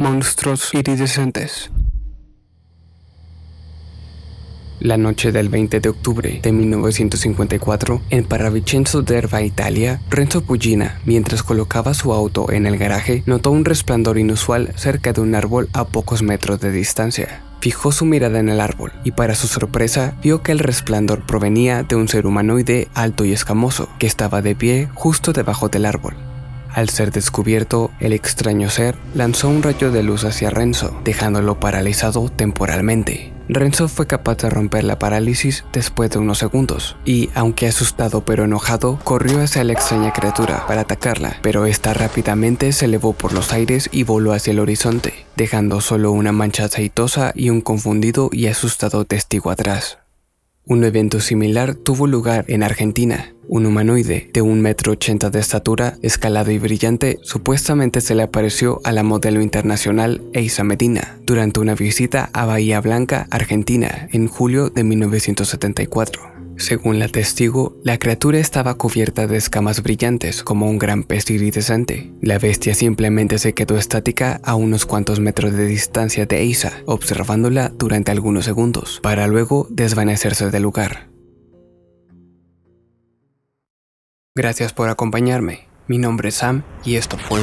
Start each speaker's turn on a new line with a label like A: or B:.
A: monstruos iridescentes. La noche del 20 de octubre de 1954, en Parravicenzo d'Erba, Italia, Renzo Pugina, mientras colocaba su auto en el garaje, notó un resplandor inusual cerca de un árbol a pocos metros de distancia. Fijó su mirada en el árbol y para su sorpresa vio que el resplandor provenía de un ser humanoide alto y escamoso que estaba de pie justo debajo del árbol. Al ser descubierto, el extraño ser lanzó un rayo de luz hacia Renzo, dejándolo paralizado temporalmente. Renzo fue capaz de romper la parálisis después de unos segundos, y aunque asustado pero enojado, corrió hacia la extraña criatura para atacarla, pero esta rápidamente se elevó por los aires y voló hacia el horizonte, dejando solo una mancha aceitosa y un confundido y asustado testigo atrás. Un evento similar tuvo lugar en Argentina. Un humanoide de un metro ochenta de estatura, escalado y brillante, supuestamente se le apareció a la modelo internacional Eisa Medina durante una visita a Bahía Blanca, Argentina, en julio de 1974. Según la testigo, la criatura estaba cubierta de escamas brillantes como un gran pez iridescente. La bestia simplemente se quedó estática a unos cuantos metros de distancia de Eisa, observándola durante algunos segundos, para luego desvanecerse del lugar. Gracias por acompañarme. Mi nombre es Sam y esto fue